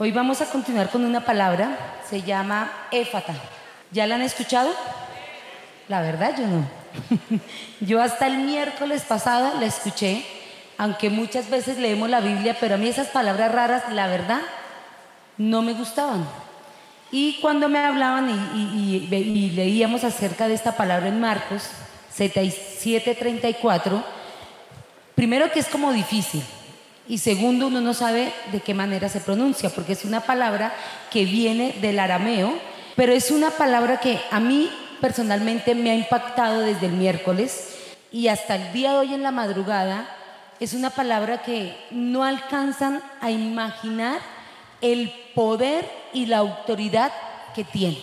Hoy vamos a continuar con una palabra, se llama éfata. ¿Ya la han escuchado? La verdad, yo no. yo hasta el miércoles pasado la escuché, aunque muchas veces leemos la Biblia, pero a mí esas palabras raras, la verdad, no me gustaban. Y cuando me hablaban y, y leíamos acerca de esta palabra en Marcos 77:34, primero que es como difícil, y segundo, uno no sabe de qué manera se pronuncia, porque es una palabra que viene del arameo, pero es una palabra que a mí personalmente me ha impactado desde el miércoles y hasta el día de hoy en la madrugada. Es una palabra que no alcanzan a imaginar el poder y la autoridad que tiene.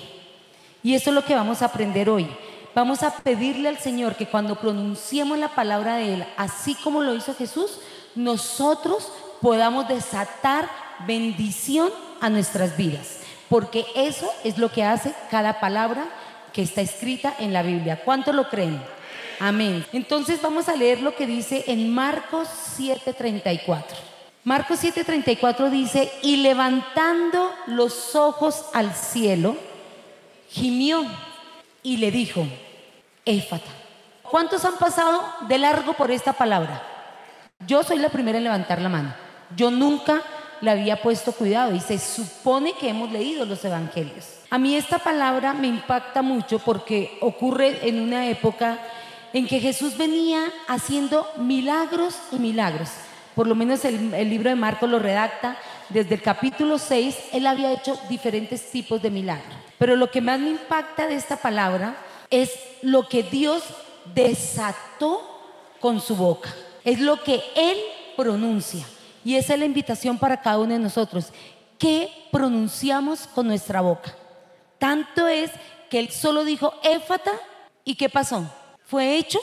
Y eso es lo que vamos a aprender hoy. Vamos a pedirle al Señor que cuando pronunciemos la palabra de Él, así como lo hizo Jesús, nosotros podamos desatar bendición a nuestras vidas, porque eso es lo que hace cada palabra que está escrita en la Biblia. ¿Cuánto lo creen? Amén. Entonces vamos a leer lo que dice en Marcos 7:34. Marcos 7:34 dice, y levantando los ojos al cielo, gimió y le dijo, Éfata. ¿Cuántos han pasado de largo por esta palabra? Yo soy la primera en levantar la mano. Yo nunca le había puesto cuidado y se supone que hemos leído los evangelios. A mí esta palabra me impacta mucho porque ocurre en una época en que Jesús venía haciendo milagros y milagros. Por lo menos el, libro de Marcos lo redacta. Desde el capítulo 6, él había hecho diferentes tipos de milagros. Pero lo que más me impacta de esta palabra es lo que Dios desató con su boca es lo que Él pronuncia. Y esa es la invitación para cada uno de nosotros. ¿Qué pronunciamos con nuestra boca? Tanto es que Él solo dijo éfata y ¿qué pasó? Fue hecho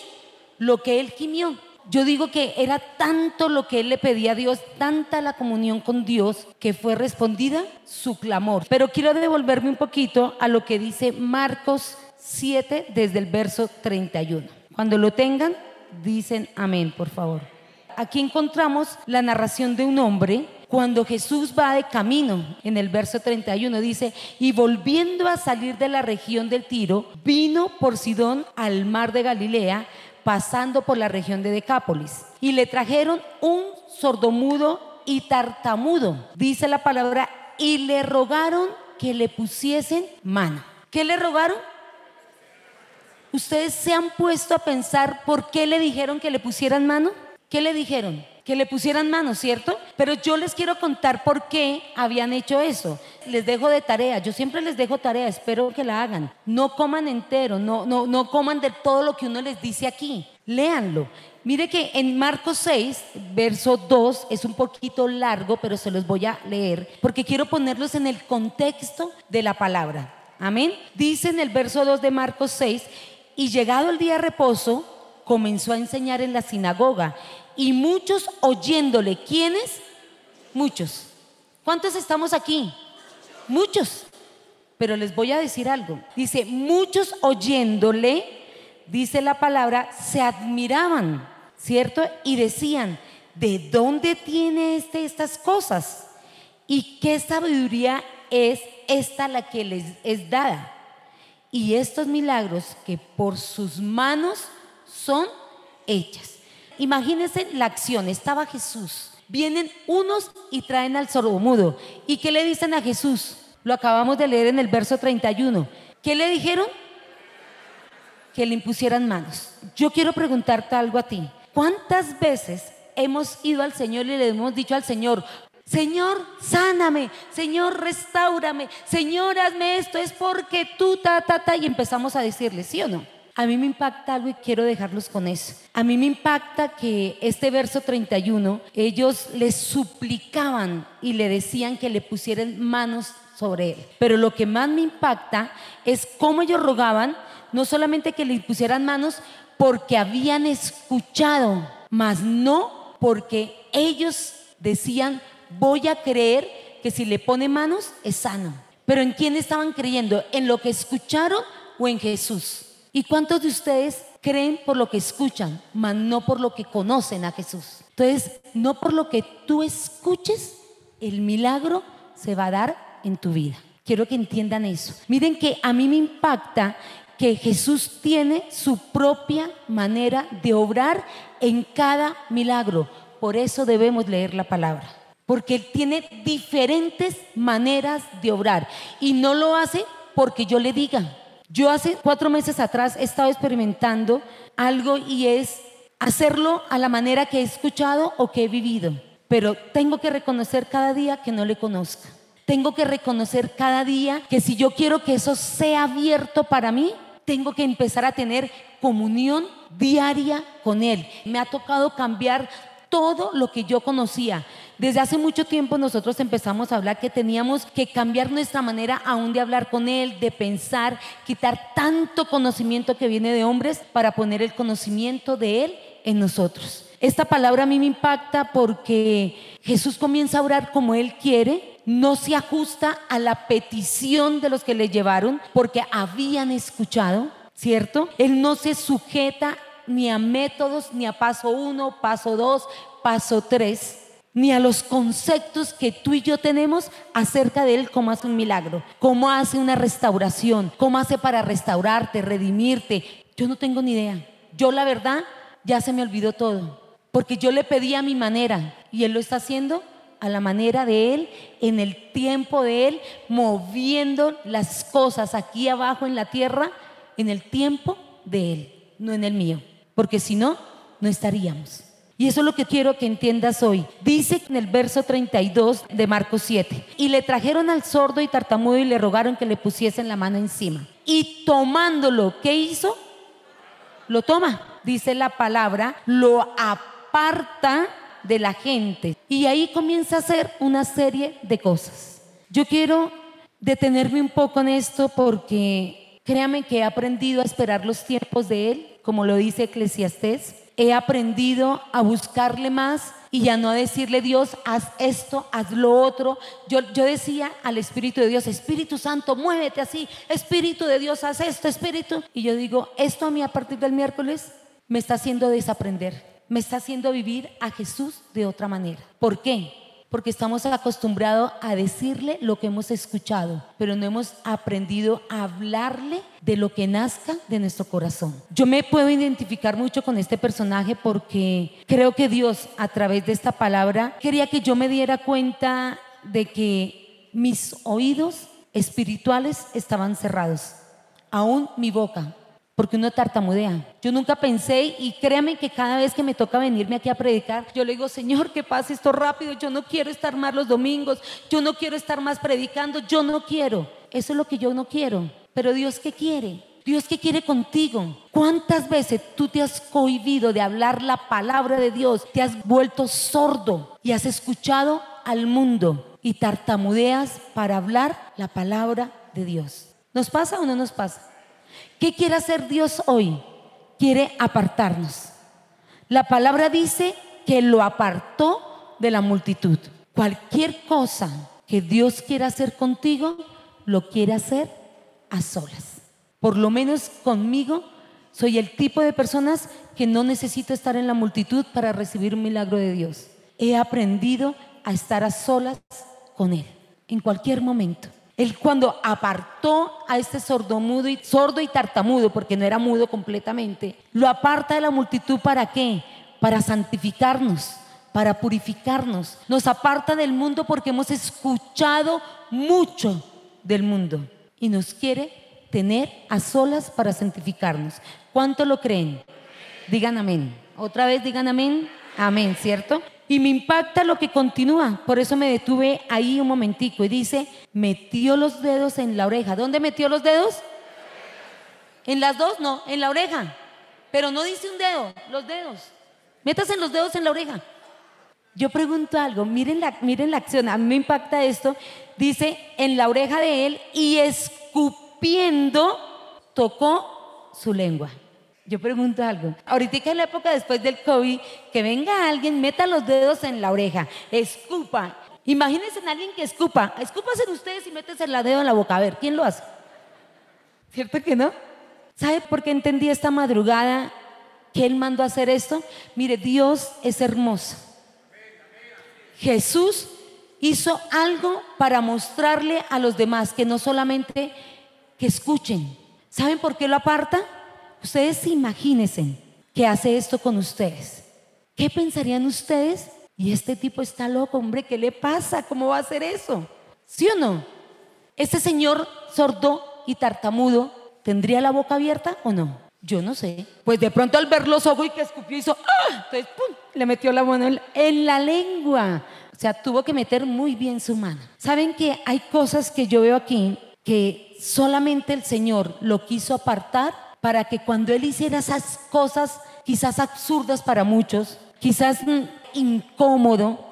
lo que Él gimió. Yo digo que era tanto lo que él le pedía a Dios, tanta la comunión con Dios, que fue respondida su clamor. Pero quiero devolverme un poquito a lo que dice Marcos 7 desde el verso 31. Cuando lo tengan, dicen amén, por favor. Aquí encontramos la narración de un hombre cuando Jesús va de camino, en el verso 31 dice, y volviendo a salir de la región del Tiro, vino por Sidón al mar de Galilea, pasando por la región de Decápolis, y le trajeron un sordomudo y tartamudo, dice la palabra, y le rogaron que le pusiesen mano. ¿Qué le rogaron? ¿Ustedes se han puesto a pensar por qué le dijeron que le pusieran mano? ¿Qué le dijeron? Que le pusieran mano, ¿cierto? Pero yo les quiero contar por qué habían hecho eso. Les dejo de tarea, yo siempre les dejo tarea, espero que la hagan. No coman entero, no, no, no coman de todo lo que uno les dice aquí. Léanlo. Mire que en Marcos 6, verso 2, es un poquito largo, pero se los voy a leer porque quiero ponerlos en el contexto de la palabra. Amén. Dice en el verso 2 de Marcos 6, y llegado el día de reposo, comenzó a enseñar en la sinagoga. Y muchos oyéndole, ¿quiénes? Muchos. ¿Cuántos estamos aquí? Muchos. Pero les voy a decir algo. Dice, muchos oyéndole, dice la palabra, se admiraban, ¿cierto? Y decían, ¿de dónde tiene este estas cosas? ¿Y qué sabiduría es esta la que les es dada? Y estos milagros que por sus manos son hechas. Imagínense la acción, estaba Jesús, vienen unos y traen al sordomudo. ¿Y qué le dicen a Jesús? Lo acabamos de leer en el verso 31. ¿Qué le dijeron? Que le impusieran manos. Yo quiero preguntarte algo a ti. ¿Cuántas veces hemos ido al Señor y le hemos dicho al Señor, Señor, sáname, Señor, restaurame, Señor, hazme esto, es porque tú, ta, ta, ta, y empezamos a decirle, ¿sí o no? A mí me impacta algo y quiero dejarlos con eso. A mí me impacta que este verso 31, ellos le suplicaban y le decían que le pusieran manos sobre él. Pero lo que más me impacta es cómo ellos rogaban, no solamente que le pusieran manos porque habían escuchado, mas no porque ellos decían, voy a creer que si le pone manos es sano. Pero ¿en quién estaban creyendo? ¿En lo que escucharon o en Jesús? ¿Y cuántos de ustedes creen por lo que escuchan, mas no por lo que conocen a Jesús? Entonces, no por lo que tú escuches, el milagro se va a dar en tu vida. Quiero que entiendan eso. Miren que a mí me impacta que Jesús tiene su propia manera de obrar en cada milagro. Por eso debemos leer la palabra. Porque Él tiene diferentes maneras de obrar. Y no lo hace porque yo le diga. Yo hace cuatro meses atrás he estado experimentando algo y es hacerlo a la manera que he escuchado o que he vivido. Pero tengo que reconocer cada día que no le conozca. Tengo que reconocer cada día que si yo quiero que eso sea abierto para mí, tengo que empezar a tener comunión diaria con Él. Me ha tocado cambiar todo lo que yo conocía. Desde hace mucho tiempo nosotros empezamos a hablar que teníamos que cambiar nuestra manera aún de hablar con Él, de pensar, quitar tanto conocimiento que viene de hombres para poner el conocimiento de Él en nosotros. Esta palabra a mí me impacta porque Jesús comienza a orar como Él quiere, no se ajusta a la petición de los que le llevaron porque habían escuchado, ¿cierto? Él no se sujeta ni a métodos, ni a paso uno, paso dos, paso tres ni a los conceptos que tú y yo tenemos acerca de Él, cómo hace un milagro, cómo hace una restauración, cómo hace para restaurarte, redimirte. Yo no tengo ni idea. Yo la verdad ya se me olvidó todo, porque yo le pedí a mi manera y Él lo está haciendo a la manera de Él, en el tiempo de Él, moviendo las cosas aquí abajo en la tierra, en el tiempo de Él, no en el mío, porque si no, no estaríamos. Y eso es lo que quiero que entiendas hoy. Dice en el verso 32 de Marcos 7, y le trajeron al sordo y tartamudo y le rogaron que le pusiesen la mano encima. Y tomándolo, ¿qué hizo? Lo toma, dice la palabra, lo aparta de la gente. Y ahí comienza a hacer una serie de cosas. Yo quiero detenerme un poco en esto porque créame que he aprendido a esperar los tiempos de Él, como lo dice Eclesiastés he aprendido a buscarle más y ya no a decirle Dios, haz esto, haz lo otro. Yo, yo decía al Espíritu de Dios, Espíritu Santo, muévete así, Espíritu de Dios, haz esto, Espíritu. Y yo digo, esto a mí a partir del miércoles me está haciendo desaprender, me está haciendo vivir a Jesús de otra manera. ¿Por qué? Porque estamos acostumbrados a decirle lo que hemos escuchado, pero no hemos aprendido a hablarle de lo que nazca de nuestro corazón. Yo me puedo identificar mucho con este personaje porque creo que Dios a través de esta palabra quería que yo me diera cuenta de que mis oídos espirituales estaban cerrados, aún mi boca porque uno tartamudea. Yo nunca pensé y créame que cada vez que me toca venirme aquí a predicar, yo le digo, Señor, que pase esto rápido, yo no quiero estar más los domingos, yo no quiero estar más predicando, yo no quiero. Eso es lo que yo no quiero. Pero Dios, ¿qué quiere? Dios, ¿qué quiere contigo? ¿Cuántas veces tú te has cohibido de hablar la palabra de Dios? Te has vuelto sordo y has escuchado al mundo y tartamudeas para hablar la palabra de Dios. ¿Nos pasa o no nos pasa? ¿Qué quiere hacer Dios hoy? Quiere apartarnos. La palabra dice que lo apartó de la multitud. Cualquier cosa que Dios quiera hacer contigo, lo quiere hacer a solas. Por lo menos conmigo, soy el tipo de personas que no necesito estar en la multitud para recibir un milagro de Dios. He aprendido a estar a solas con Él en cualquier momento. Él cuando apartó a este sordomudo y sordo y tartamudo, porque no era mudo completamente, lo aparta de la multitud para qué? Para santificarnos, para purificarnos. Nos aparta del mundo porque hemos escuchado mucho del mundo y nos quiere tener a solas para santificarnos. ¿Cuánto lo creen? Digan amén. Otra vez digan amén. Amén, ¿cierto? Y me impacta lo que continúa. Por eso me detuve ahí un momentico y dice, metió los dedos en la oreja. ¿Dónde metió los dedos? En las dos, no, en la oreja. Pero no dice un dedo, los dedos. Métase los dedos en la oreja. Yo pregunto algo, miren la, miren la acción, a mí me impacta esto. Dice, en la oreja de él y escupiendo tocó su lengua. Yo pregunto algo. Ahorita en la época después del COVID, que venga alguien, meta los dedos en la oreja, escupa. Imagínense en alguien que escupa. Escúpasen ustedes y métense el dedo en la boca. A ver, ¿quién lo hace? ¿Cierto que no? ¿Sabe por qué entendí esta madrugada que Él mandó a hacer esto? Mire, Dios es hermoso. Jesús hizo algo para mostrarle a los demás que no solamente que escuchen. ¿Saben por qué lo aparta? Ustedes imagínense que hace esto con ustedes. ¿Qué pensarían ustedes? Y este tipo está loco, hombre, ¿qué le pasa? ¿Cómo va a hacer eso? ¿Sí o no? ¿Este señor sordo y tartamudo tendría la boca abierta o no? Yo no sé. Pues de pronto al ver los ojos y que escupió hizo, ¡ah! Entonces, ¡pum! Le metió la mano en la lengua. O sea, tuvo que meter muy bien su mano. ¿Saben que hay cosas que yo veo aquí que solamente el Señor lo quiso apartar para que cuando Él hiciera esas cosas quizás absurdas para muchos, quizás mm, incómodo,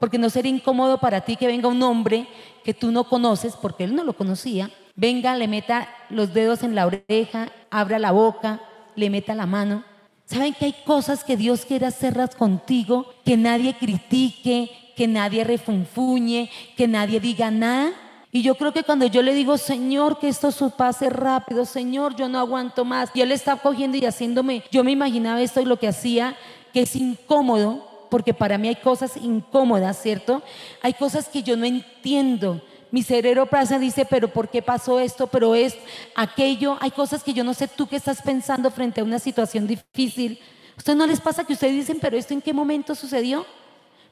porque no sería incómodo para ti que venga un hombre que tú no conoces, porque Él no lo conocía, venga, le meta los dedos en la oreja, abra la boca, le meta la mano. ¿Saben que hay cosas que Dios quiere hacerlas contigo, que nadie critique, que nadie refunfuñe, que nadie diga nada? Y yo creo que cuando yo le digo, Señor, que esto pase rápido, Señor, yo no aguanto más, y Él está cogiendo y haciéndome, yo me imaginaba esto y lo que hacía, que es incómodo, porque para mí hay cosas incómodas, ¿cierto? Hay cosas que yo no entiendo. Mi cerebro pasa dice, pero ¿por qué pasó esto? Pero es aquello. Hay cosas que yo no sé tú qué estás pensando frente a una situación difícil. ¿A ustedes no les pasa que ustedes dicen, pero esto en qué momento sucedió?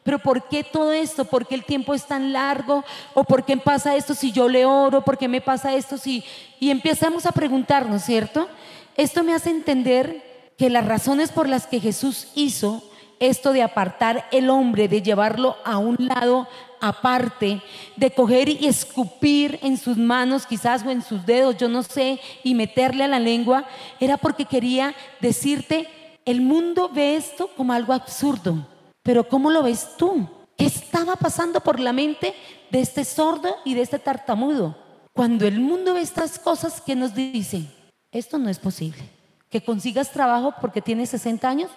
Pero ¿por qué todo esto? ¿Por qué el tiempo es tan largo? ¿O por qué pasa esto si yo le oro? ¿Por qué me pasa esto si... Y empezamos a preguntarnos, ¿cierto? Esto me hace entender que las razones por las que Jesús hizo esto de apartar el hombre, de llevarlo a un lado aparte, de coger y escupir en sus manos quizás o en sus dedos, yo no sé, y meterle a la lengua, era porque quería decirte, el mundo ve esto como algo absurdo, pero ¿cómo lo ves tú? ¿Qué estaba pasando por la mente de este sordo y de este tartamudo? Cuando el mundo ve estas cosas, ¿qué nos dice? Esto no es posible. Que consigas trabajo porque tienes 60 años,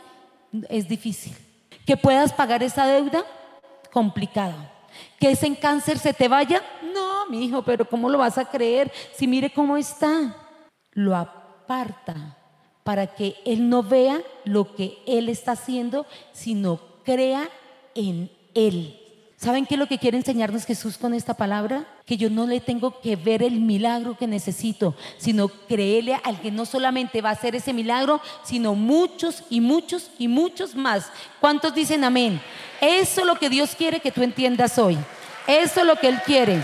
es difícil. Que puedas pagar esa deuda, complicado. Que ese cáncer se te vaya, no, mi hijo, pero ¿cómo lo vas a creer? Si mire cómo está. Lo aparta para que él no vea lo que él está haciendo, sino crea en él. ¿Saben qué es lo que quiere enseñarnos Jesús con esta palabra? Que yo no le tengo que ver el milagro que necesito, sino creerle al que no solamente va a hacer ese milagro, sino muchos y muchos y muchos más. ¿Cuántos dicen amén? Eso es lo que Dios quiere que tú entiendas hoy. Eso es lo que Él quiere.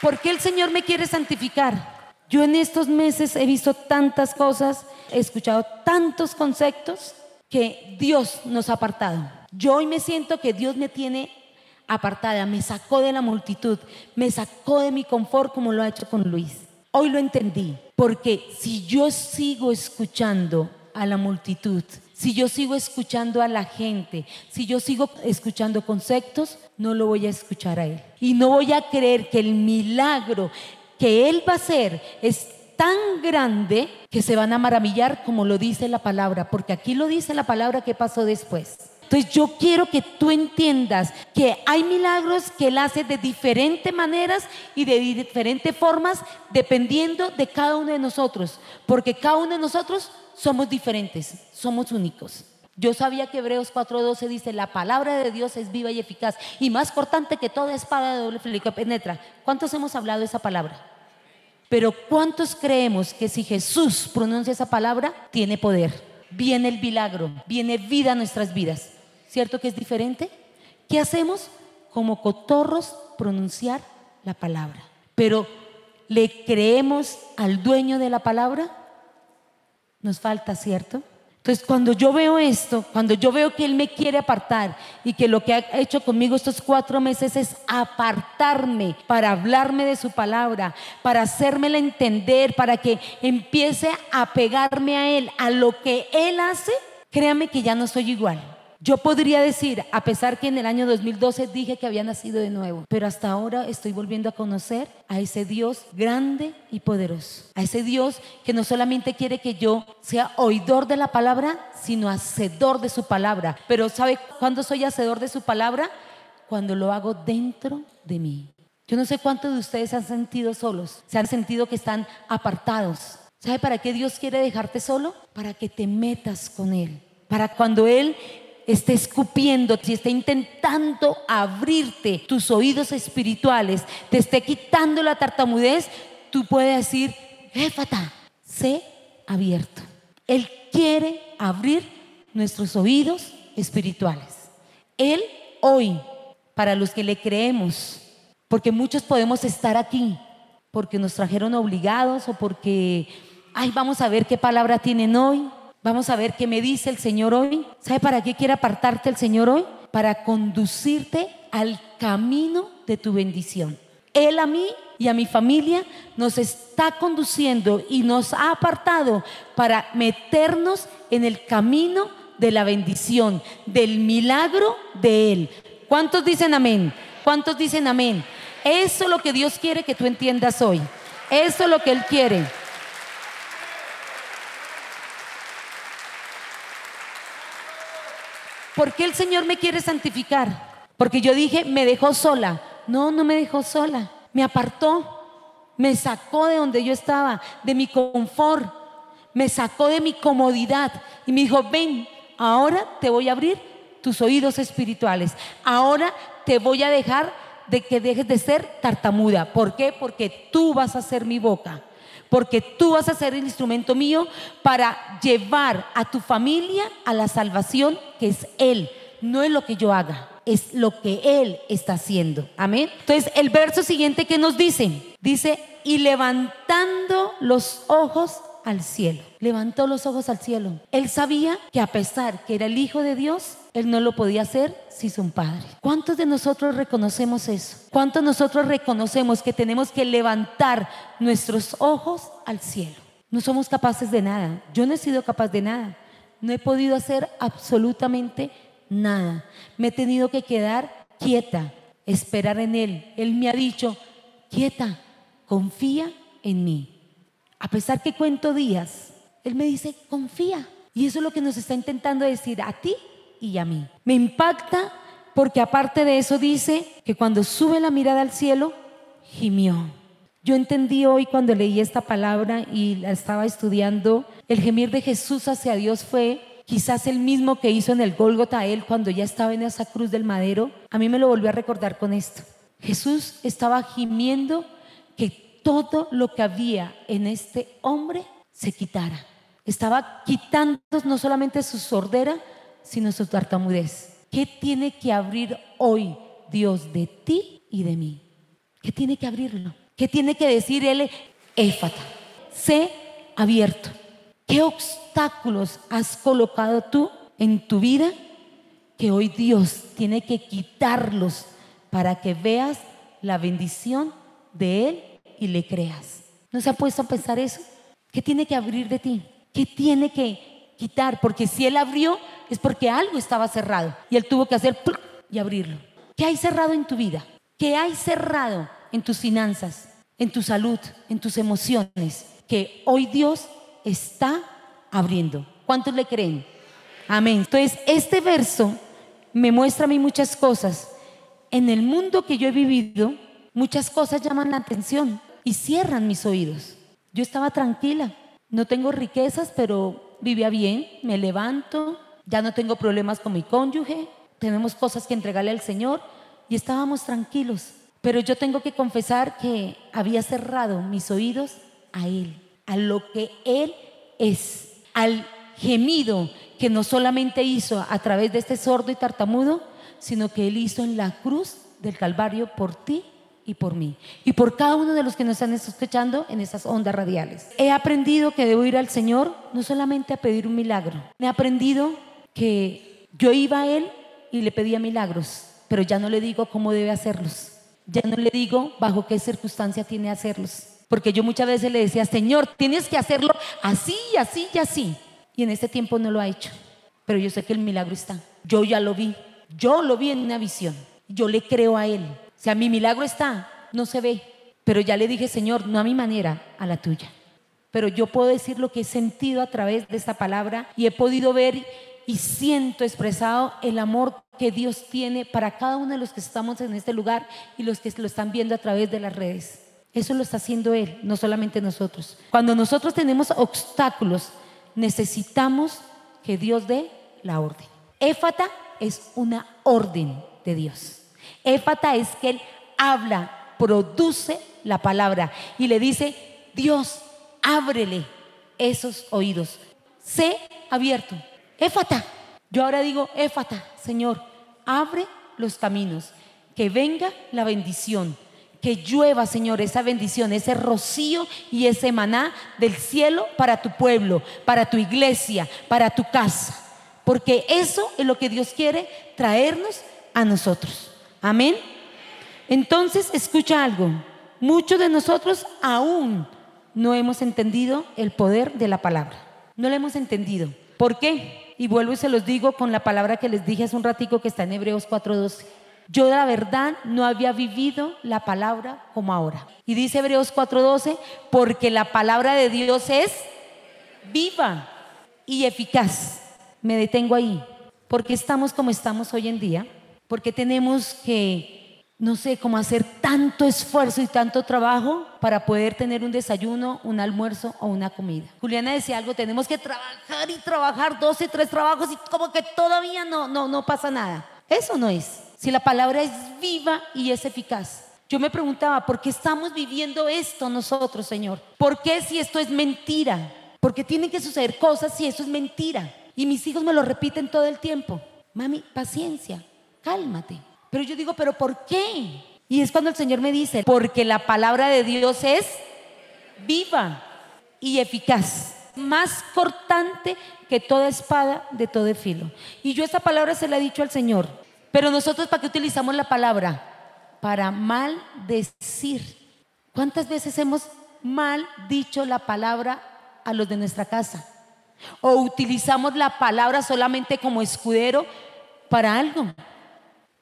¿Por qué el Señor me quiere santificar? Yo en estos meses he visto tantas cosas he escuchado tantos conceptos que Dios nos ha apartado. Yo hoy me siento que Dios me tiene apartada, me sacó de la multitud, me sacó de mi confort como lo ha hecho con Luis. Hoy lo entendí, porque si yo sigo escuchando a la multitud, si yo sigo escuchando a la gente, si yo sigo escuchando conceptos, no lo voy a escuchar a Él. Y no voy a creer que el milagro que Él va a hacer es tan grande que se van a maravillar como lo dice la palabra, porque aquí lo dice la palabra que pasó después. Entonces yo quiero que tú entiendas que hay milagros que Él hace de diferentes maneras y de diferentes formas dependiendo de cada uno de nosotros, porque cada uno de nosotros somos diferentes, somos únicos. Yo sabía que Hebreos 4:12 dice, la palabra de Dios es viva y eficaz y más cortante que toda espada de doble filo que penetra. ¿Cuántos hemos hablado de esa palabra? Pero ¿cuántos creemos que si Jesús pronuncia esa palabra, tiene poder? Viene el milagro, viene vida a nuestras vidas. ¿Cierto que es diferente? ¿Qué hacemos? Como cotorros pronunciar la palabra. Pero ¿le creemos al dueño de la palabra? Nos falta, ¿cierto? Entonces, cuando yo veo esto, cuando yo veo que Él me quiere apartar y que lo que ha hecho conmigo estos cuatro meses es apartarme para hablarme de su palabra, para hacérmela entender, para que empiece a pegarme a Él, a lo que Él hace, créame que ya no soy igual. Yo podría decir, a pesar que en el año 2012 dije que había nacido de nuevo, pero hasta ahora estoy volviendo a conocer a ese Dios grande y poderoso, a ese Dios que no solamente quiere que yo sea oidor de la palabra, sino hacedor de su palabra. Pero ¿sabe cuándo soy hacedor de su palabra? Cuando lo hago dentro de mí. Yo no sé cuántos de ustedes se han sentido solos, se han sentido que están apartados. ¿Sabe para qué Dios quiere dejarte solo? Para que te metas con Él para cuando Él esté escupiendo, si esté intentando abrirte tus oídos espirituales, te esté quitando la tartamudez, tú puedes decir, éfata, sé abierto. Él quiere abrir nuestros oídos espirituales. Él hoy, para los que le creemos, porque muchos podemos estar aquí, porque nos trajeron obligados o porque, ay, vamos a ver qué palabra tienen hoy, vamos a ver qué me dice el Señor hoy. ¿Sabe para qué quiere apartarte el Señor hoy? Para conducirte al camino de tu bendición. Él a mí y a mi familia nos está conduciendo y nos ha apartado para meternos en el camino de la bendición, del milagro de Él. ¿Cuántos dicen amén? ¿Cuántos dicen amén? Eso es lo que Dios quiere que tú entiendas hoy. Eso es lo que Él quiere. ¿Por qué el Señor me quiere santificar? Porque yo dije, me dejó sola. No, no me dejó sola. Me apartó. Me sacó de donde yo estaba, de mi confort. Me sacó de mi comodidad. Y me dijo, ven, ahora te voy a abrir tus oídos espirituales. Ahora te voy a dejar de que dejes de ser tartamuda. ¿Por qué? Porque tú vas a ser mi boca. Porque tú vas a ser el instrumento mío para llevar a tu familia a la salvación que es Él. No es lo que yo haga, es lo que Él está haciendo. Amén. Entonces, el verso siguiente que nos dice, dice, y levantando los ojos al cielo. Levantó los ojos al cielo. Él sabía que a pesar que era el Hijo de Dios, él no lo podía hacer sin su Padre. ¿Cuántos de nosotros reconocemos eso? ¿Cuántos de nosotros reconocemos que tenemos que levantar nuestros ojos al cielo? No somos capaces de nada. Yo no he sido capaz de nada. No he podido hacer absolutamente nada. Me he tenido que quedar quieta, esperar en Él. Él me ha dicho, quieta, confía en mí. A pesar que cuento días, Él me dice, confía. Y eso es lo que nos está intentando decir a ti y a mí. Me impacta porque aparte de eso dice que cuando sube la mirada al cielo, gimió. Yo entendí hoy cuando leí esta palabra y la estaba estudiando, el gemir de Jesús hacia Dios fue quizás el mismo que hizo en el Gólgota él cuando ya estaba en esa cruz del madero. A mí me lo volvió a recordar con esto. Jesús estaba gimiendo que todo lo que había en este hombre se quitara. Estaba quitando no solamente su sordera, sino su tartamudez. ¿Qué tiene que abrir hoy Dios de ti y de mí? ¿Qué tiene que abrirlo? ¿Qué tiene que decir Él? Éfata, sé abierto. ¿Qué obstáculos has colocado tú en tu vida que hoy Dios tiene que quitarlos para que veas la bendición de Él y le creas? ¿No se ha puesto a pensar eso? ¿Qué tiene que abrir de ti? ¿Qué tiene que quitar? Porque si Él abrió, es porque algo estaba cerrado y Él tuvo que hacer y abrirlo. ¿Qué hay cerrado en tu vida? ¿Qué hay cerrado en tus finanzas, en tu salud, en tus emociones? Que hoy Dios está abriendo. ¿Cuántos le creen? Amén. Entonces, este verso me muestra a mí muchas cosas. En el mundo que yo he vivido, muchas cosas llaman la atención y cierran mis oídos. Yo estaba tranquila, no tengo riquezas, pero vivía bien, me levanto, ya no tengo problemas con mi cónyuge, tenemos cosas que entregarle al Señor y estábamos tranquilos. Pero yo tengo que confesar que había cerrado mis oídos a Él, a lo que Él es, al gemido que no solamente hizo a través de este sordo y tartamudo, sino que Él hizo en la cruz del Calvario por ti y por mí. Y por cada uno de los que nos están escuchando en esas ondas radiales. He aprendido que debo ir al Señor no solamente a pedir un milagro. He aprendido que yo iba a Él y le pedía milagros, pero ya no le digo cómo debe hacerlos. Ya no le digo bajo qué circunstancia tiene hacerlos. Porque yo muchas veces le decía, Señor, tienes que hacerlo así, así y así. Y en este tiempo no lo ha hecho. Pero yo sé que el milagro está. Yo ya lo vi. Yo lo vi en una visión. Yo le creo a Él. O sea, mi milagro está, no se ve. Pero ya le dije, Señor, no a mi manera, a la tuya. Pero yo puedo decir lo que he sentido a través de esta palabra y he podido ver y siento expresado el amor que Dios tiene para cada uno de los que estamos en este lugar y los que lo están viendo a través de las redes. Eso lo está haciendo Él, no solamente nosotros. Cuando nosotros tenemos obstáculos, necesitamos que Dios dé la orden. Éfata es una orden de Dios. Éfata es que Él habla, produce la palabra y le dice, Dios, ábrele esos oídos. Sé abierto. Éfata. Yo ahora digo, Éfata, Señor, abre los caminos, que venga la bendición, que llueva, Señor, esa bendición, ese rocío y ese maná del cielo para tu pueblo, para tu iglesia, para tu casa. Porque eso es lo que Dios quiere traernos a nosotros. Amén. Entonces, escucha algo. Muchos de nosotros aún no hemos entendido el poder de la palabra. No lo hemos entendido. ¿Por qué? Y vuelvo y se los digo con la palabra que les dije hace un ratico que está en Hebreos 4:12. Yo la verdad no había vivido la palabra como ahora. Y dice Hebreos 4:12, porque la palabra de Dios es viva y eficaz. Me detengo ahí. porque estamos como estamos hoy en día? Porque tenemos que no sé cómo hacer tanto esfuerzo y tanto trabajo para poder tener un desayuno, un almuerzo o una comida. Juliana decía algo, tenemos que trabajar y trabajar 12, tres trabajos y como que todavía no, no, no pasa nada. Eso no es. Si la palabra es viva y es eficaz. Yo me preguntaba, ¿por qué estamos viviendo esto nosotros, Señor? ¿Por qué si esto es mentira? Porque tienen que suceder cosas si eso es mentira. Y mis hijos me lo repiten todo el tiempo. Mami, paciencia, cálmate. Pero yo digo, ¿pero por qué? Y es cuando el Señor me dice, porque la palabra de Dios es viva y eficaz, más cortante que toda espada de todo filo. Y yo esa palabra se la he dicho al Señor. Pero nosotros, ¿para qué utilizamos la palabra? Para maldecir. ¿Cuántas veces hemos mal dicho la palabra a los de nuestra casa? O utilizamos la palabra solamente como escudero para algo.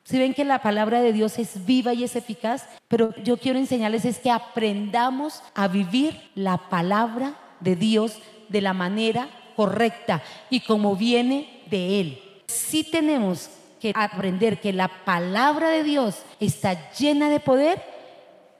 Si ven que la palabra de Dios es viva y es eficaz, pero yo quiero enseñarles es que aprendamos a vivir la palabra de Dios de la manera correcta y como viene de Él. Si tenemos que aprender que la palabra de Dios está llena de poder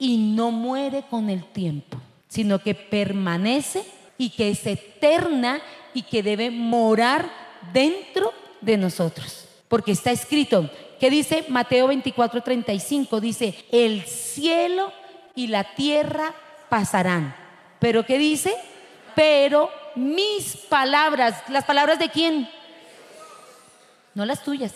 y no muere con el tiempo, sino que permanece y que es eterna y que debe morar dentro de nosotros. Porque está escrito, ¿Qué dice Mateo 24, 35? Dice, el cielo y la tierra pasarán. ¿Pero qué dice? Pero mis palabras, ¿las palabras de quién? No las tuyas.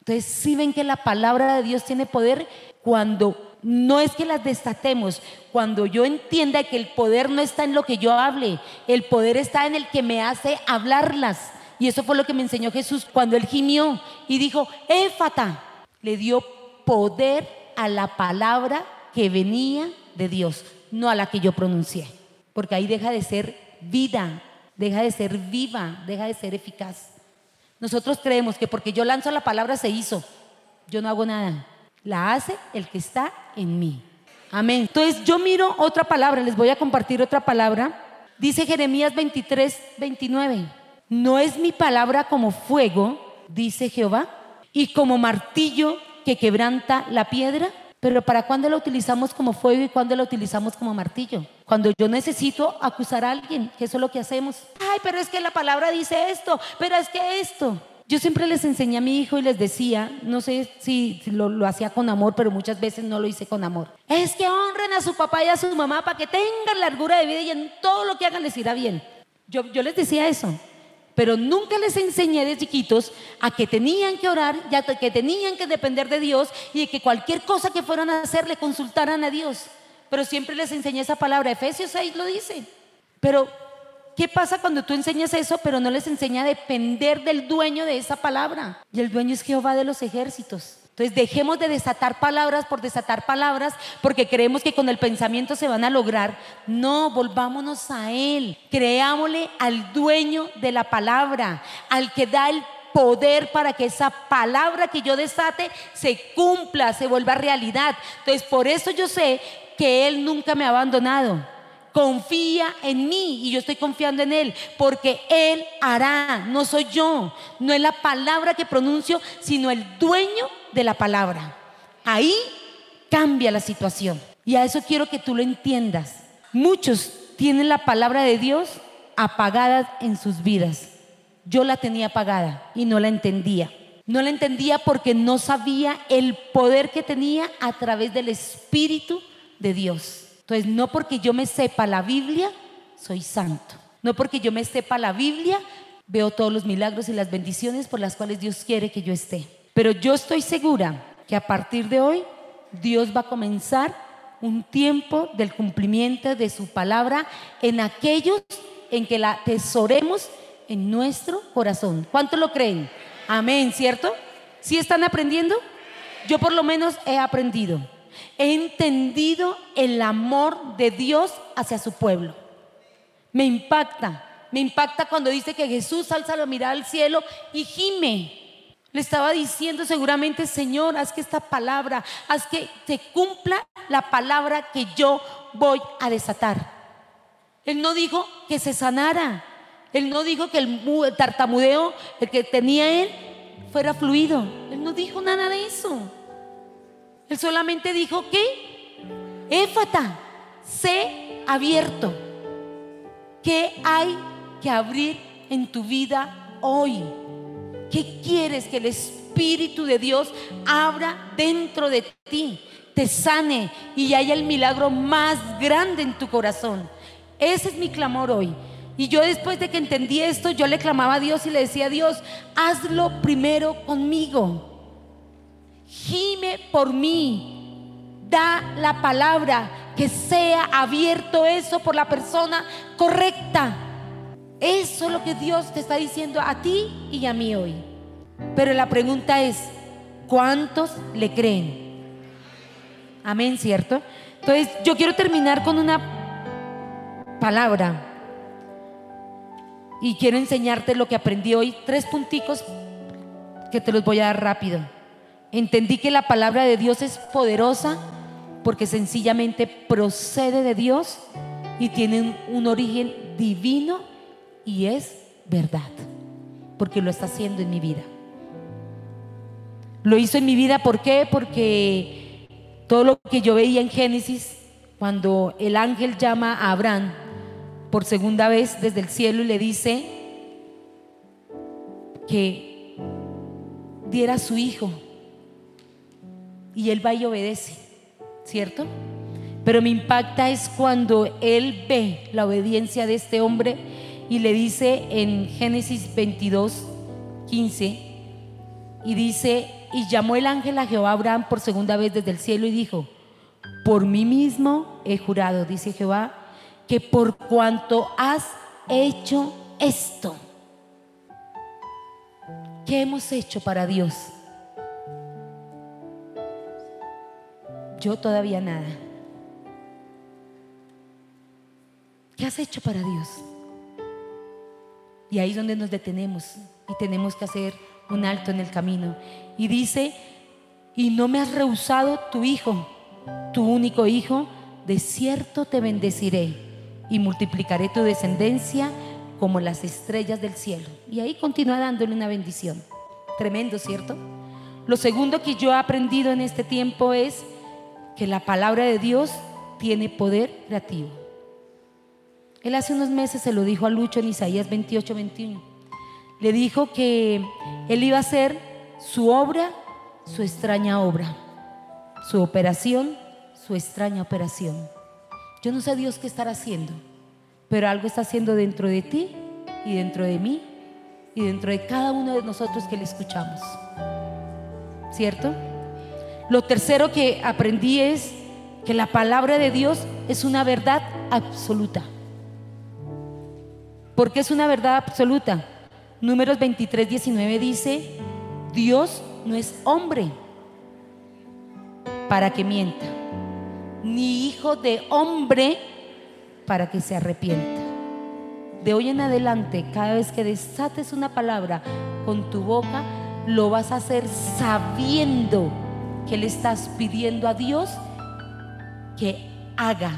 Entonces, si ven que la palabra de Dios tiene poder cuando no es que las desatemos, cuando yo entienda que el poder no está en lo que yo hable, el poder está en el que me hace hablarlas. Y eso fue lo que me enseñó Jesús cuando él gimió y dijo, éfata, le dio poder a la palabra que venía de Dios, no a la que yo pronuncié. Porque ahí deja de ser vida, deja de ser viva, deja de ser eficaz. Nosotros creemos que porque yo lanzo la palabra se hizo. Yo no hago nada. La hace el que está en mí. Amén. Entonces yo miro otra palabra, les voy a compartir otra palabra. Dice Jeremías 23, 29. No es mi palabra como fuego, dice Jehová, y como martillo que quebranta la piedra. Pero ¿para cuándo la utilizamos como fuego y cuándo la utilizamos como martillo? Cuando yo necesito acusar a alguien, que eso es lo que hacemos. Ay, pero es que la palabra dice esto, pero es que esto. Yo siempre les enseñé a mi hijo y les decía, no sé si lo, hacía con amor, pero muchas veces no lo hice con amor. Es que honren a su papá y a su mamá para que tengan largura de vida y en todo lo que hagan les irá bien. Yo les decía eso pero nunca les enseñé de chiquitos a que tenían que orar, ya que tenían que depender de Dios y que cualquier cosa que fueran a hacer le consultaran a Dios. Pero siempre les enseñé esa palabra, Efesios 6 lo dice. Pero, ¿qué pasa cuando tú enseñas eso, pero no les enseña a depender del dueño de esa palabra? Y el dueño es Jehová de los ejércitos. Entonces dejemos de desatar palabras por desatar palabras porque creemos que con el pensamiento se van a lograr. No, volvámonos a Él. Creámosle al dueño de la palabra, al que da el poder para que esa palabra que yo desate se cumpla, se vuelva realidad. Entonces por eso yo sé que Él nunca me ha abandonado confía en mí y yo estoy confiando en Él, porque Él hará, no soy yo, no es la palabra que pronuncio, sino el dueño de la palabra. Ahí cambia la situación. Y a eso quiero que tú lo entiendas. Muchos tienen la palabra de Dios apagada en sus vidas. yo la tenía apagada y no la entendía. No la entendía porque no sabía el poder que tenía a través del Espíritu de Dios. Entonces, no porque yo me sepa la Biblia, soy santo. No porque yo me sepa la Biblia, veo todos los milagros y las bendiciones por las cuales Dios quiere que yo esté. Pero yo estoy segura que a partir de hoy Dios va a comenzar un tiempo del cumplimiento de su palabra en aquellos en que la atesoremos en nuestro corazón. ¿Cuánto lo creen? Amén, ¿cierto? ¿Sí están aprendiendo? Yo por lo menos he aprendido. He entendido el amor de Dios hacia su pueblo. Me impacta, me impacta cuando dice que Jesús alza la mirada al cielo y gime. Le estaba diciendo seguramente, Señor, haz que esta palabra, haz que se cumpla la palabra que yo voy a desatar. Él no dijo que se sanara, él no dijo que el tartamudeo, el que tenía él, fuera fluido. Él no dijo nada de eso. Él solamente dijo que, éfata, sé abierto. ¿Qué hay que abrir en tu vida hoy? ¿Qué quieres que el Espíritu de Dios abra dentro de ti? Te sane y haya el milagro más grande en tu corazón. Ese es mi clamor hoy. Y yo después de que entendí esto, yo le clamaba a Dios y le decía a Dios, hazlo primero conmigo. Gime por mí. Da la palabra, que sea abierto eso por la persona correcta. Eso es lo que Dios te está diciendo a ti y a mí hoy. Pero la pregunta es, ¿cuántos le creen? Amén, ¿cierto? Entonces, yo quiero terminar con una palabra y quiero enseñarte lo que aprendí hoy. Tres punticos que te los voy a dar rápido. Entendí que la palabra de Dios es poderosa porque sencillamente procede de Dios y tiene un origen divino y es verdad, porque lo está haciendo en mi vida. Lo hizo en mi vida, ¿por qué? Porque todo lo que yo veía en Génesis, cuando el ángel llama a Abraham, por segunda vez desde el cielo y le dice que diera a su hijo. Y él va y obedece, ¿cierto? Pero me impacta es cuando él ve la obediencia de este hombre y le dice en Génesis 22, 15, y dice, y llamó el ángel a Jehová Abraham por segunda vez desde el cielo y dijo, por mí mismo he jurado, dice Jehová, que por cuanto has hecho esto, ¿qué hemos hecho para Dios? Yo todavía nada. ¿Qué has hecho para Dios? Y ahí es donde nos detenemos y tenemos que hacer un alto en el camino. Y dice, y no me has rehusado tu hijo, tu único hijo, de cierto te bendeciré y multiplicaré tu descendencia como las estrellas del cielo. Y ahí continúa dándole una bendición. Tremendo, ¿cierto? Lo segundo que yo he aprendido en este tiempo es que la palabra de Dios tiene poder creativo. Él hace unos meses se lo dijo a Lucho en Isaías 28, 21. Le dijo que él iba a hacer su obra, su extraña obra, su operación, su extraña operación. Yo no sé Dios qué estará haciendo, pero algo está haciendo dentro de ti y dentro de mí y dentro de cada uno de nosotros que le escuchamos. ¿Cierto? Lo tercero que aprendí es que la palabra de Dios es una verdad absoluta. ¿Por qué es una verdad absoluta? Números 23, 19 dice, Dios no es hombre para que mienta ni hijo de hombre para que se arrepienta. De hoy en adelante, cada vez que desates una palabra con tu boca, lo vas a hacer sabiendo que le estás pidiendo a Dios que haga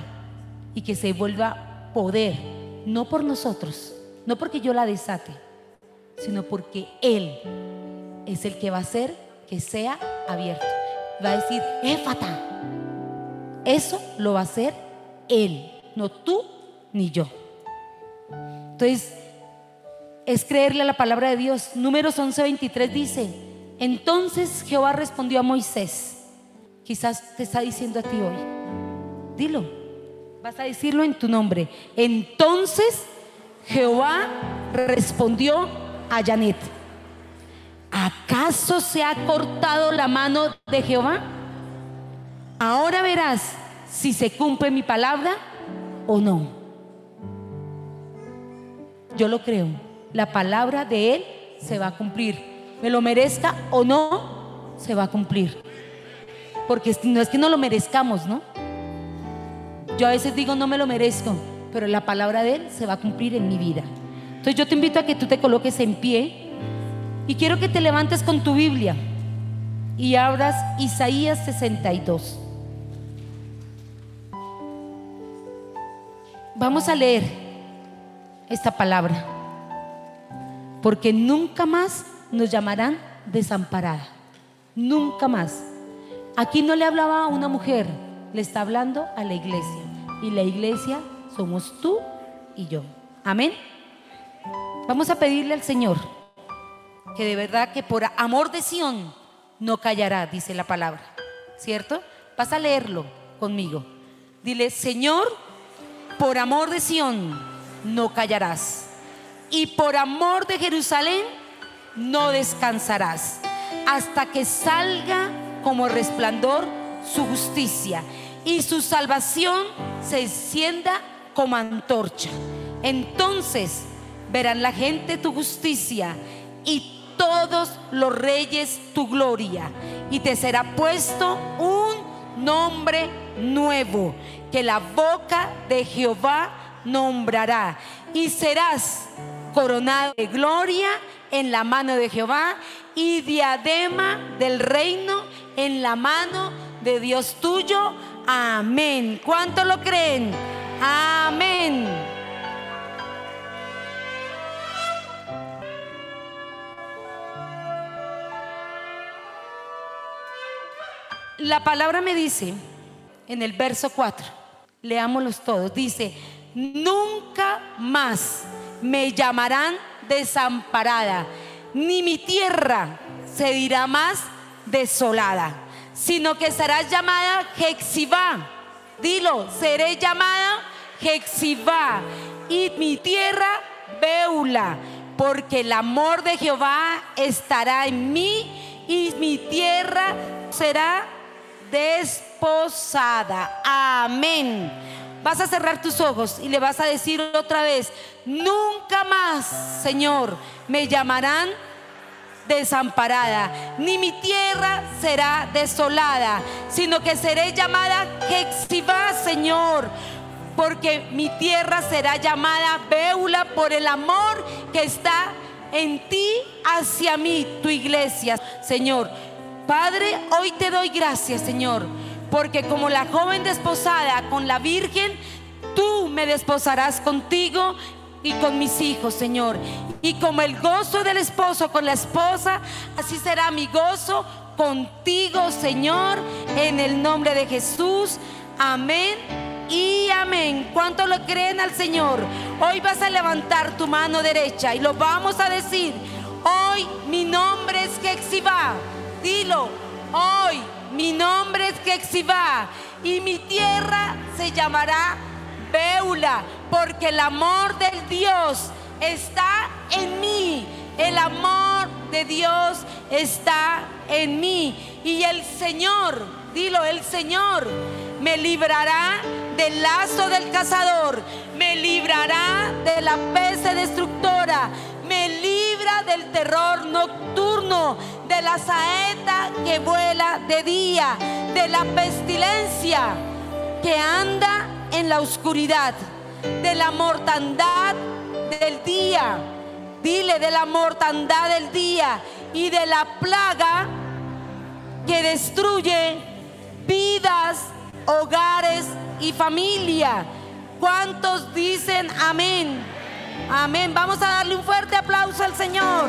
y que se vuelva poder, no por nosotros, no porque yo la desate, sino porque Él es el que va a hacer que sea abierto. Va a decir, éfata, eso lo va a hacer Él, no tú ni yo. Entonces, es creerle a la palabra de Dios. Números 11:23 dice, entonces Jehová respondió a Moisés, quizás te está diciendo a ti hoy, dilo, vas a decirlo en tu nombre. Entonces Jehová respondió a Janet, ¿acaso se ha cortado la mano de Jehová? Ahora verás si se cumple mi palabra o no. Yo lo creo. La palabra de Él se va a cumplir. Me lo merezca o no, se va a cumplir. Porque no es que no lo merezcamos, ¿no? Yo a veces digo no me lo merezco, pero la palabra de Él se va a cumplir en mi vida. Entonces yo te invito a que tú te coloques en pie y quiero que te levantes con tu Biblia y abras Isaías 62. Vamos a leer esta palabra, porque nunca más nos llamarán desamparada, nunca más. Aquí no le hablaba a una mujer, le está hablando a la iglesia, y la iglesia somos tú y yo. Amén. Vamos a pedirle al Señor que de verdad que por amor de Sión no callará, dice la palabra, ¿cierto? Vas a leerlo conmigo. Dile, Señor, por amor de Sión no callarás. Y por amor de Jerusalén no descansarás hasta que salga como resplandor su justicia y su salvación se encienda como antorcha. Entonces verán la gente tu justicia y todos los reyes tu gloria. Y te será puesto un nombre nuevo que la boca de Jehová nombrará. Y serás coronado de gloria en la mano de Jehová y diadema del reino en la mano de Dios tuyo. Amén. ¿Cuánto lo creen? Amén. La palabra me dice en el verso 4, leámoslos todos, dice, nunca más me llamarán desamparada, ni mi tierra se dirá más desolada, sino que serás llamada Jexibá. Dilo, seré llamada Jexibá y mi tierra Beula, porque el amor de Jehová estará en mí y mi tierra será desposada. Amén. Vas a cerrar tus ojos y le vas a decir otra vez, nunca más, Señor, me llamarán desamparada, ni mi tierra será desolada, sino que seré llamada Jexibá, Señor, porque mi tierra será llamada Beula por el amor que está en ti hacia mí, tu iglesia, Señor. Padre, hoy te doy gracias, Señor, porque como la joven desposada con la Virgen, tú me desposarás contigo y con mis hijos, Señor. Y como el gozo del esposo con la esposa, así será mi gozo contigo, Señor, en el nombre de Jesús. Amén y amén. ¿Cuánto lo creen al Señor? Hoy vas a levantar tu mano derecha y lo vamos a decir. Hoy mi nombre es Jexibá Dilo, hoy mi nombre es Kexibá y mi tierra se llamará Beula, porque el amor del Dios está en mí. El amor de Dios está en mí. Y el Señor, dilo, el Señor me librará del lazo del cazador, me librará de la peste destructora, me libra del terror nocturno, de la saeta que vuela de día, de la pestilencia que anda en la oscuridad, de la mortandad del día. Dile de la mortandad del día y de la plaga que destruye vidas, hogares y familia. ¿Cuántos dicen amén? Amén. Vamos a darle un fuerte aplauso al Señor.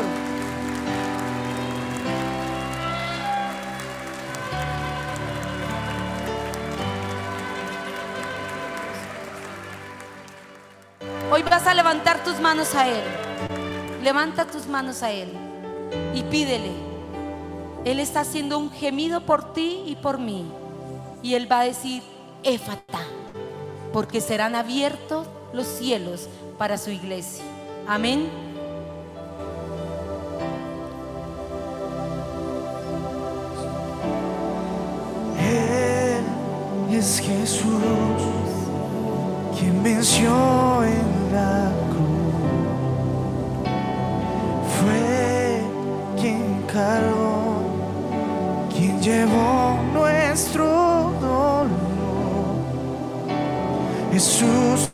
Hoy vas a levantar tus manos a Él. levanta tus manos a Él y pídele. Él está haciendo un gemido por ti y por mí. Y Él va a decir, éfata, porque serán abiertos los cielos para su iglesia. Amén. Él es Jesús quien venció en Fue quien cargó, quien llevó nuestro dolor. Jesús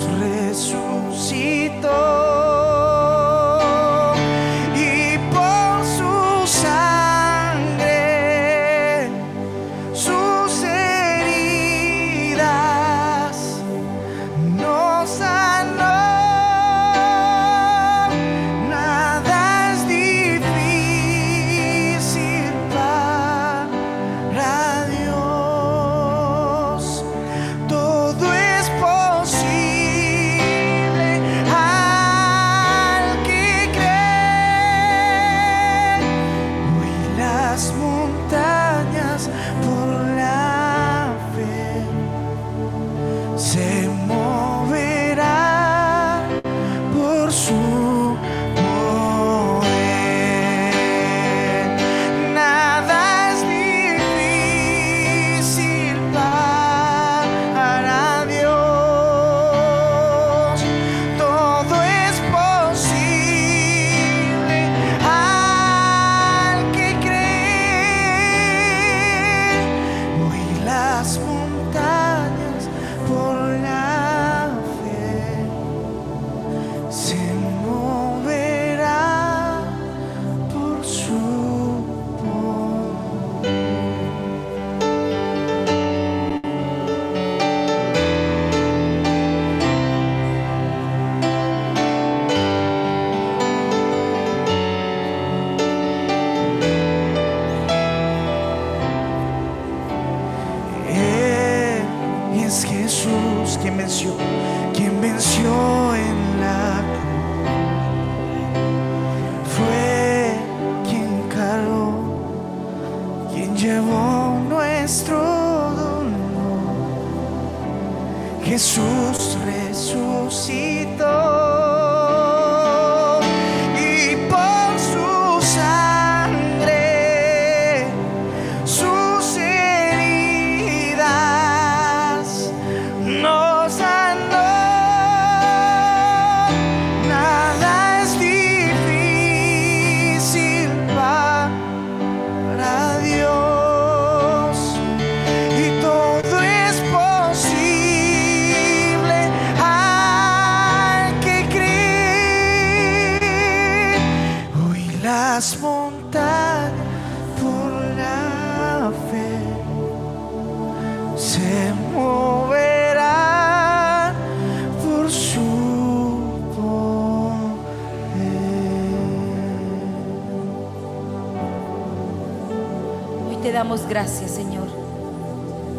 gracias, Señor.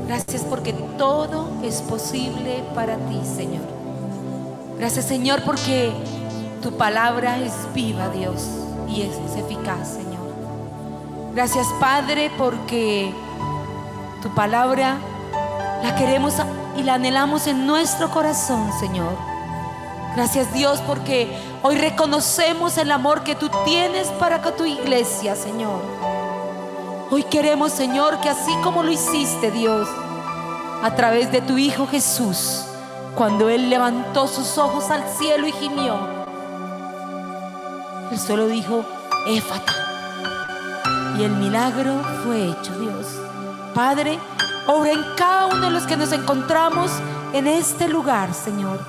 Gracias porque todo es posible para ti, Señor. Gracias, Señor, porque tu palabra es viva, Dios, y es, eficaz, Señor. Gracias, Padre, porque tu palabra la queremos y la anhelamos en nuestro corazón, Señor. Gracias, Dios, porque hoy reconocemos el amor que tú tienes para con tu iglesia, Señor. Hoy queremos, Señor, que así como lo hiciste, Dios, a través de tu Hijo Jesús, cuando Él levantó sus ojos al cielo y gimió, Él solo dijo, éfata. Y el milagro fue hecho, Dios. Padre, obra en cada uno de los que nos encontramos en este lugar, Señor.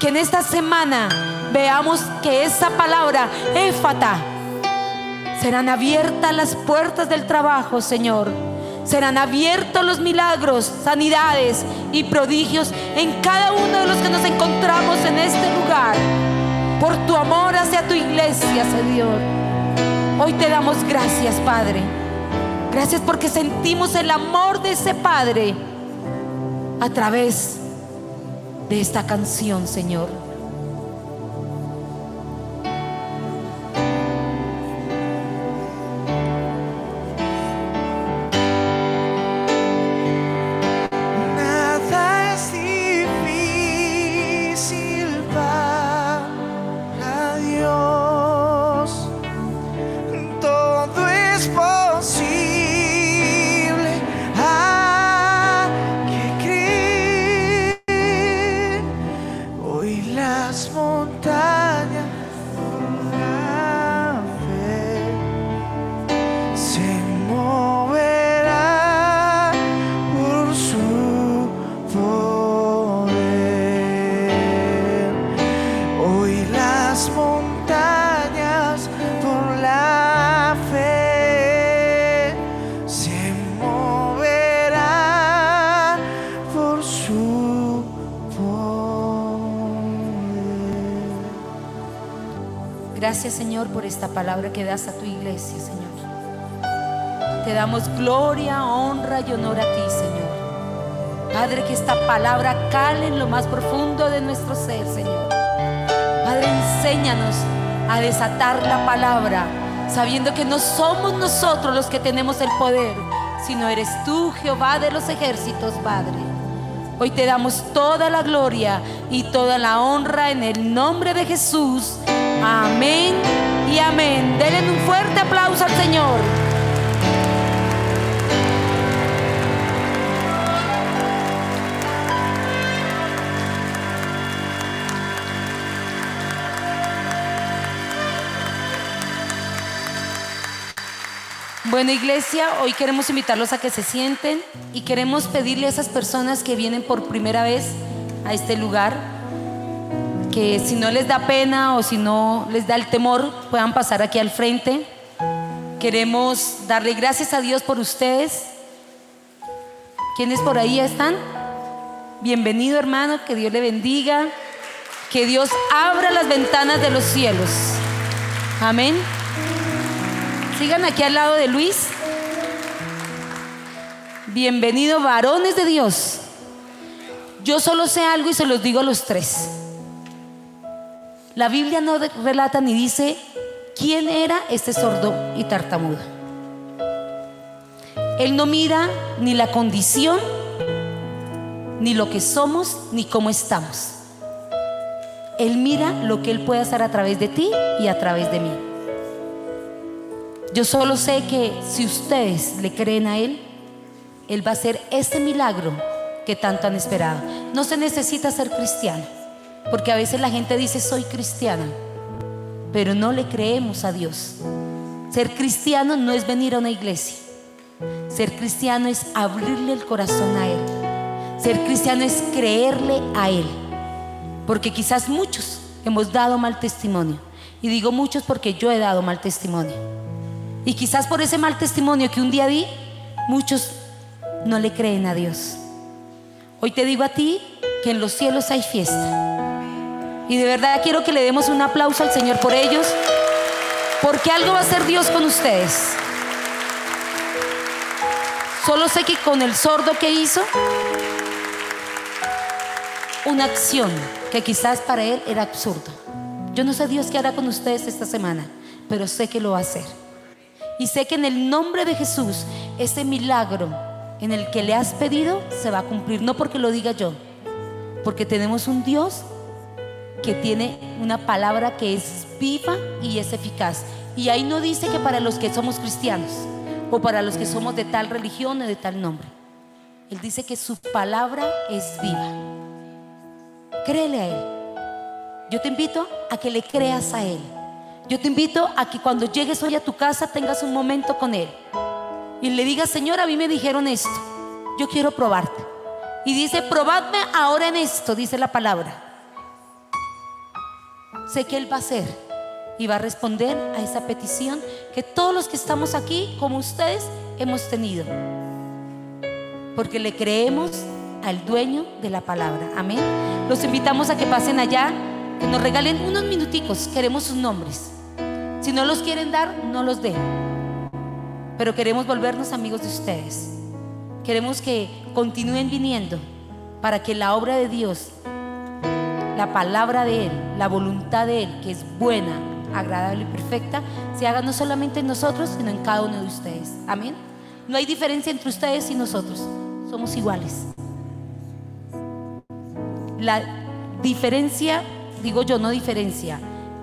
Que en esta semana veamos que esa palabra, éfata, serán abiertas las puertas del trabajo, Señor. Serán abiertos los milagros, sanidades y prodigios en cada uno de los que nos encontramos en este lugar. Por tu amor hacia tu iglesia, Señor. Hoy te damos gracias, Padre. Gracias porque sentimos el amor de ese Padre a través de esta canción, Señor. Gracias, Señor, por esta palabra que das a tu iglesia, Señor. Te damos gloria, honra y honor a ti, Señor. Padre, que esta palabra cale en lo más profundo de nuestro ser, Señor. Padre, enséñanos a desatar la palabra, sabiendo que no somos nosotros los que tenemos el poder, sino eres tú, Jehová de los ejércitos, Padre. Hoy te damos toda la gloria y toda la honra en el nombre de Jesús. Amén y amén. Denle un fuerte aplauso al Señor. Bueno, iglesia, hoy queremos invitarlos a que se sienten y queremos pedirle a esas personas que vienen por primera vez a este lugar que si no les da pena o si no les da el temor, puedan pasar aquí al frente. Queremos darle gracias a Dios por ustedes. ¿Quiénes por ahí están? Bienvenido hermano, que Dios le bendiga, que Dios abra las ventanas de los cielos. Amén. Sigan aquí al lado de Luis. Bienvenido, varones de Dios. Yo solo sé algo y se los digo a los tres. La Biblia no relata ni dice quién era este sordo y tartamudo. Él no mira ni la condición, ni lo que somos, ni cómo estamos. Él mira lo que Él puede hacer a través de ti y a través de mí. Yo solo sé que si ustedes le creen a Él, Él va a hacer ese milagro que tanto han esperado. No se necesita ser cristiano, porque a veces la gente dice soy cristiana, pero no le creemos a Dios. Ser cristiano no es venir a una iglesia. Ser cristiano es abrirle el corazón a Él. Ser cristiano es creerle a Él. Porque quizás muchos hemos dado mal testimonio. Y digo muchos porque yo he dado mal testimonio. Y quizás por ese mal testimonio que un día di, muchos no le creen a Dios. Hoy te digo a ti que en los cielos hay fiesta. Y de verdad quiero que le demos un aplauso al Señor por ellos, porque algo va a hacer Dios con ustedes. Solo sé que con el sordo que hizo, una acción que quizás para él era absurda. Yo no sé Dios qué hará con ustedes esta semana, pero sé que lo va a hacer. Y sé que en el nombre de Jesús, ese milagro en el que le has pedido se va a cumplir. No porque lo diga yo, porque tenemos un Dios que tiene una palabra que es viva y es eficaz. Y ahí no dice que para los que somos cristianos o para los que somos de tal religión o de tal nombre. Él dice que su palabra es viva. Créele a Él. Yo te invito a que le creas a Él. Yo te invito a que cuando llegues hoy a tu casa tengas un momento con Él y le digas, Señor, a mí me dijeron esto, yo quiero probarte. Y dice, probadme ahora en esto, dice la palabra. Sé que Él va a hacer y va a responder a esa petición que todos los que estamos aquí, como ustedes, hemos tenido. Porque le creemos al dueño de la palabra. Amén. Los invitamos a que pasen allá, que nos regalen unos minuticos. Queremos sus nombres. Si no los quieren dar, no los den. Pero queremos volvernos amigos de ustedes. Queremos que continúen viniendo para que la obra de Dios, la palabra de Él, la voluntad de Él, que es buena, agradable y perfecta, se haga no solamente en nosotros, sino en cada uno de ustedes. Amén. No hay diferencia entre ustedes y nosotros. Somos iguales. La diferencia, digo yo, no diferencia,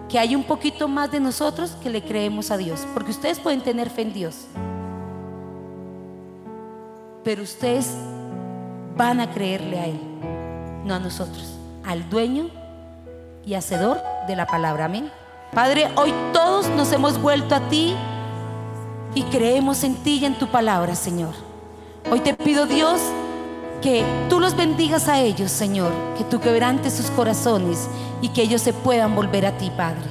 que hay un poquito más de nosotros que le creemos a Dios, porque ustedes pueden tener fe en Dios, pero ustedes van a creerle a Él, no a nosotros, al dueño y hacedor de la palabra. Amén. Padre, hoy todos nos hemos vuelto a ti y creemos en ti y en tu palabra, Señor. Hoy te pido, Dios, que tú los bendigas a ellos, Señor, que tú quebrantes sus corazones y que ellos se puedan volver a ti, Padre.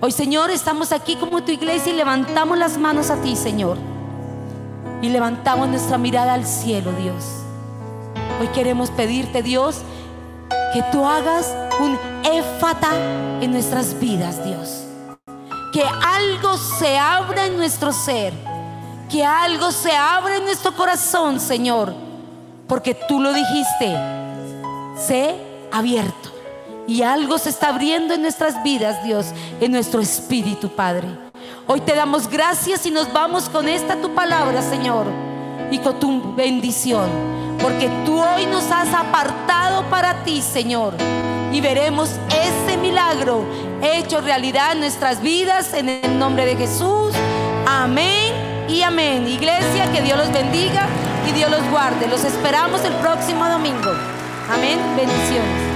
Hoy, Señor, estamos aquí como tu iglesia y levantamos las manos a ti, Señor. Y levantamos nuestra mirada al cielo, Dios. Hoy queremos pedirte, Dios, que tú hagas un éfata en nuestras vidas, Dios. que algo se abra en nuestro ser, que algo se abra en nuestro corazón, Señor, porque tú lo dijiste, sé abierto. Y algo se está abriendo en nuestras vidas, Dios, en nuestro espíritu, Padre. Hoy te damos gracias y nos vamos con esta tu palabra, Señor, y con tu bendición, porque tú hoy nos has apartado para ti, Señor, y veremos ese milagro hecho realidad en nuestras vidas, en el nombre de Jesús. Amén y amén. Iglesia, que Dios los bendiga y Dios los guarde. Los esperamos el próximo domingo. Amén. Bendiciones.